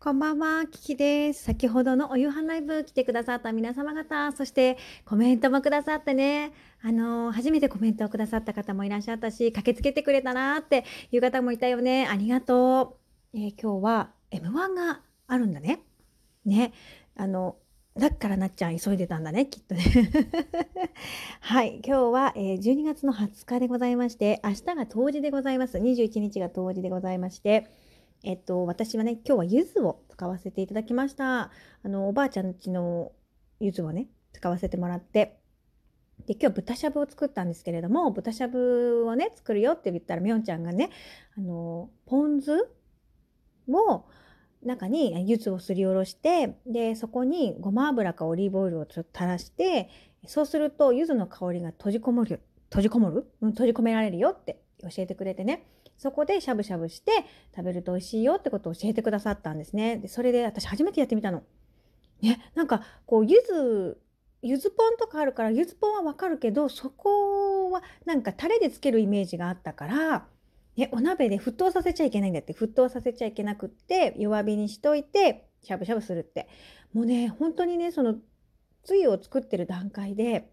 こんばんは、キキです。先ほどのお夕飯ライブ来てくださった皆様方、そしてコメントもくださってね、あのー、初めてコメントをくださった方もいらっしゃったし、駆けつけてくれたなっていう方もいたよね。ありがとう。えー、今日は M1 があるんだね。ね。あの、だからなっちゃん急いでたんだね、きっとね。はい。今日は、えー、12月の20日でございまして、明日が冬至でございます。21日が冬至でございまして、えっと、私はね、今日は柚子を使わせていただきました。あの、おばあちゃんちの柚子をね、使わせてもらって、で、今日豚しゃぶを作ったんですけれども、豚しゃぶをね、作るよって言ったら、みょんちゃんがね、あの、ポン酢を、中に柚子をすりおろして、で、そこにごま油かオリーブオイルをちょっと垂らして、そうすると柚子の香りが閉じこもる、閉じこもる、うん、閉じ込められるよって教えてくれてね。そこでしゃぶしゃぶして食べると美味しいよってことを教えてくださったんですね。で、それで私初めてやってみたの。ね、なんかこう、柚子、柚子ポンとかあるから、柚子ポンはわかるけど、そこはなんかタレでつけるイメージがあったから、ね、お鍋で沸騰させちゃいけないんだって、沸騰させちゃいけなくって、弱火にしといて、しゃぶしゃぶするって。もうね、本当にね、その、つゆを作ってる段階で、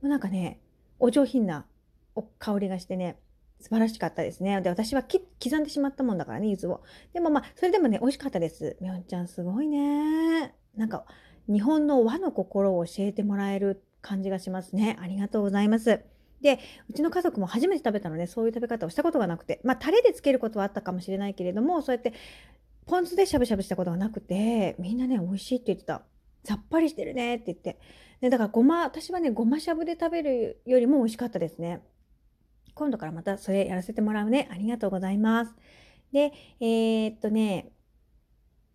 もうなんかね、お上品なお香りがしてね、素晴らしかったですね。で、私は刻んでしまったもんだからね、柚子を。でもまあ、それでもね、美味しかったです。みょんちゃんすごいね。なんか、日本の和の心を教えてもらえる感じがしますね。ありがとうございます。で、うちの家族も初めて食べたので、そういう食べ方をしたことがなくて、まあ、タレでつけることはあったかもしれないけれども、そうやって、ポン酢でしゃぶしゃぶしたことがなくて、みんなね、美味しいって言ってた。さっぱりしてるねって言って。で、だからごま、私はね、ごましゃぶで食べるよりも美味しかったですね。今度からまたそれやらせてもらうね。ありがとうございます。で、えー、っとね、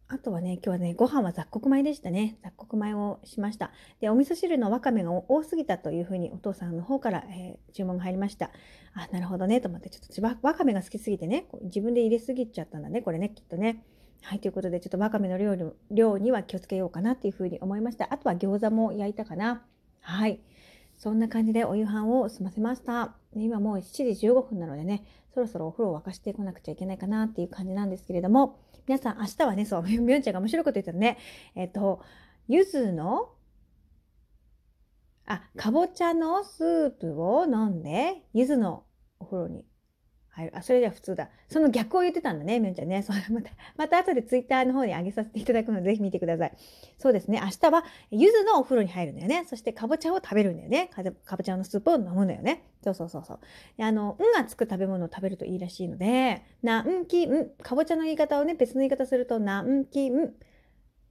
あとはね、今日はね、ご飯は雑穀米でしたね。雑穀米をしました。で、お味噌汁のわかめが多すぎたというふうにお父さんの方から、えー、注文が入りました。あ、なるほどね、と思って、ちょっとわかめが好きすぎてね、自分で入れすぎちゃったんだね、これね、きっとね。はい、ということで、ちょっとわかめの量量には気をつけようかなっていうふうに思いました。あとは餃子も焼いたかな。はい。そんな感じでお夕飯を済ませました。今もう7時15分なのでね、そろそろお風呂を沸かしてこなくちゃいけないかなっていう感じなんですけれども、皆さん明日はね、そう、みょんちゃんが面白いこと言ったらね、えっと、ゆずの、あ、かぼちゃのスープを飲んで、ゆずのお風呂に入る。あ、それじゃ普通だ。その逆を言ってたんだね、みんちゃんね。それまた、また後でツイッターの方に上げさせていただくので、ぜひ見てください。そうですね。明日は、柚子のお風呂に入るんだよね。そして、かぼちゃを食べるんだよね。かぼちゃのスープを飲むんだよね。そうそうそうそう。あの、んがつく食べ物を食べるといいらしいので、なんきん、かぼちゃの言い方をね、別の言い方すると、なんきん、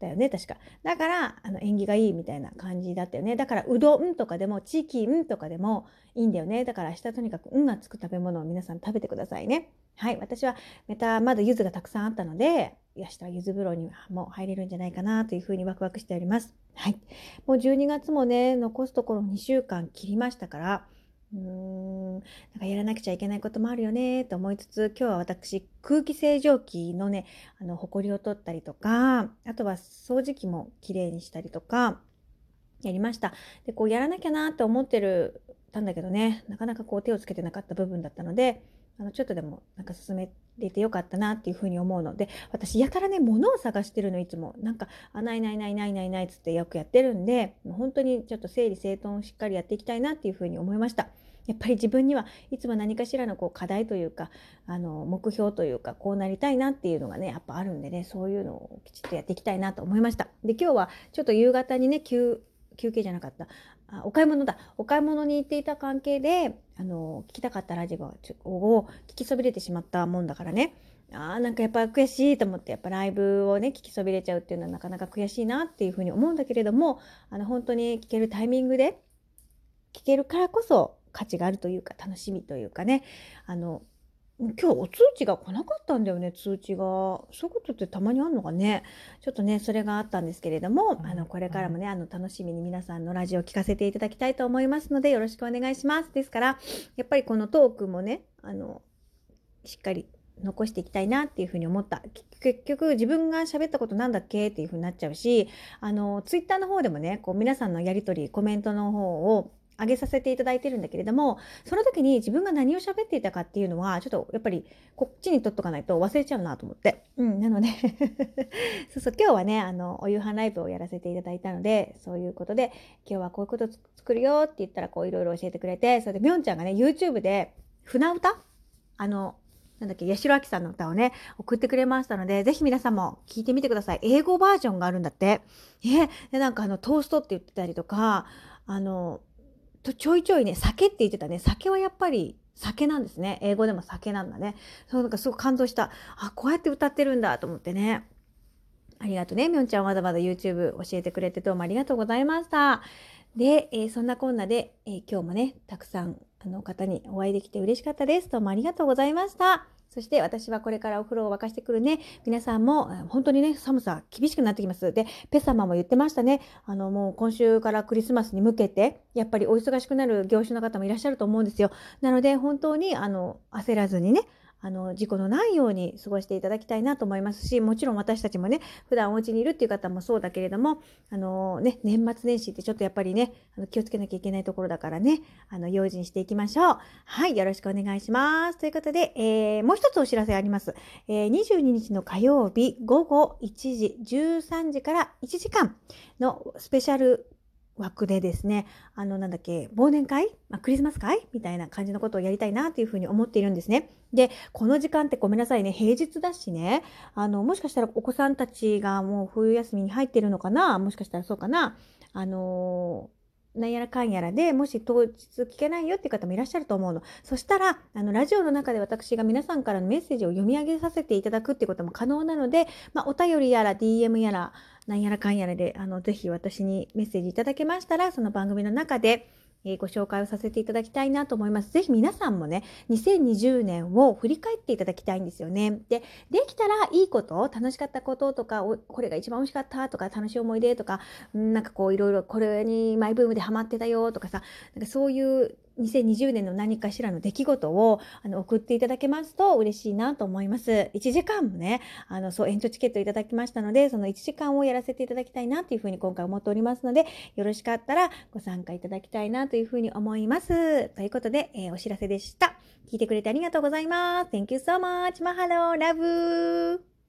だよね、確か。だから、あの、縁起がいいみたいな感じだったよね。だから、うどんとかでも、チキンとかでもいいんだよね。だから明日とにかく、うんがつく食べ物を皆さん食べてくださいね。はい。私は、また、まだ柚子がたくさんあったので、明日は柚子風呂にも入れるんじゃないかなというふうにワクワクしております。はい。もう12月もね、残すところ2週間切りましたから、うーん、なんかやらなくちゃいけないこともあるよねと思いつつ、今日は私、空気清浄機のね、あの、埃を取ったりとか、あとは掃除機もきれいにしたりとか、やりました。で、こうやらなきゃなって思ってる、たんだけどね、なかなかこう手をつけてなかった部分だったので、あの、ちょっとでもなんか進めれてよかったなっていうふうに思うので、私やたらね、物を探してるのいつも。なんか、あ、ないないないないないないつってよくやってるんで、もう本当にちょっと整理整頓をしっかりやっていきたいなっていうふうに思いました。やっぱり自分にはいつも何かしらのこう課題というか、あの、目標というか、こうなりたいなっていうのがね、やっぱあるんでね、そういうのをきちっとやっていきたいなと思いました。で、今日はちょっと夕方にね、休、休憩じゃなかった。あお買い物だ。お買い物に行っていた関係で、あの、聞きたかったラジオを聞きそびれてしまったもんだからね。ああ、なんかやっぱ悔しいと思って、やっぱライブをね、聞きそびれちゃうっていうのはなかなか悔しいなっていうふうに思うんだけれども、あの、本当に聞けるタイミングで、聞けるからこそ価値があるというか、楽しみというかね、あの、今日お通知が来なかったんだよね、通知が。そういうことってたまにあるのかね。ちょっとね、それがあったんですけれども、あの、これからもね、あの、楽しみに皆さんのラジオを聞かせていただきたいと思いますので、よろしくお願いします。ですから、やっぱりこのトークもね、あの、しっかり残していきたいなっていうふうに思った。結局自分が喋ったことなんだっけ？っていうふうになっちゃうし、あの、ツイッターの方でもね、こう皆さんのやりとり、コメントの方を上げさせていただいてるんだけれども、その時に自分が何を喋っていたかっていうのは、ちょっとやっぱりこっちに取っとかないと忘れちゃうなと思って。うん、なので そうそう、今日はね、あの、お夕飯ライブをやらせていただいたので、そういうことで、今日はこういうこと作るよって言ったら、こういろいろ教えてくれて、それでみょんちゃんがね、YouTube で船歌？あの、なんだっけ、八代亜紀さんの歌をね、送ってくれましたので、ぜひ皆さんも聞いてみてください。英語バージョンがあるんだって。え、なんかあの、トーストって言ってたりとか、あの、とちょいちょいね、酒って言ってたね。酒はやっぱり酒なんですね。英語でも酒なんだね。そうなんかすごく感動した。あ、こうやって歌ってるんだと思ってね。ありがとうね。みょんちゃんわざわざ YouTube 教えてくれてどうもありがとうございました。で、えー、そんなこんなで、えー、今日もね、たくさんあの方にお会いできて嬉しかったです。どうもありがとうございました。そして私はこれからお風呂を沸かしてくるね、皆さんも本当にね、寒さ厳しくなってきます。で、ペ様も言ってましたね。あの、もう今週からクリスマスに向けて、やっぱりお忙しくなる業種の方もいらっしゃると思うんですよ。なので、本当に、あの、焦らずにね、あの、事故のないように過ごしていただきたいなと思いますし、もちろん私たちもね、普段お家にいるっていう方もそうだけれども、あのね、年末年始ってちょっとやっぱりね、あの気をつけなきゃいけないところだからね、あの、用心していきましょう。はい、よろしくお願いします。ということで、えー、もう一つお知らせあります。えー、22日の火曜日午後1時、13時から1時間のスペシャル枠でですね、あの、なんだっけ、忘年会、まあ、クリスマス会？みたいな感じのことをやりたいなっていうふうに思っているんですね。で、この時間ってごめんなさいね、平日だしね、あの、もしかしたらお子さんたちがもう冬休みに入ってるのかな？もしかしたらそうかな？あのなんやらかんやらでもし当日聞けないよっていう方もいらっしゃると思うの。そしたら、あの、ラジオの中で私が皆さんからのメッセージを読み上げさせていただくっていうことも可能なので、まあ、お便りやら DM やら、なんやらかんやらで、あの、ぜひ私にメッセージいただけましたら、その番組の中で、えー、ご紹介をさせていただきたいなと思います。ぜひ皆さんもね、2020年を振り返っていただきたいんですよね。で、できたらいいこと、楽しかったこととか、これが一番美味しかったとか、楽しい思い出とか、なんかこういろいろこれにマイブームでハマってたよとかさ、なんかそういう2020年の何かしらの出来事をあの送っていただけますと嬉しいなと思います。1時間もね、あの、そう、延長チケットいただきましたので、その1時間をやらせていただきたいなというふうに今回思っておりますので、よろしかったらご参加いただきたいなというふうに思います。ということで、えー、お知らせでした。聞いてくれてありがとうございます。Thank you so much. Mahalo. Love.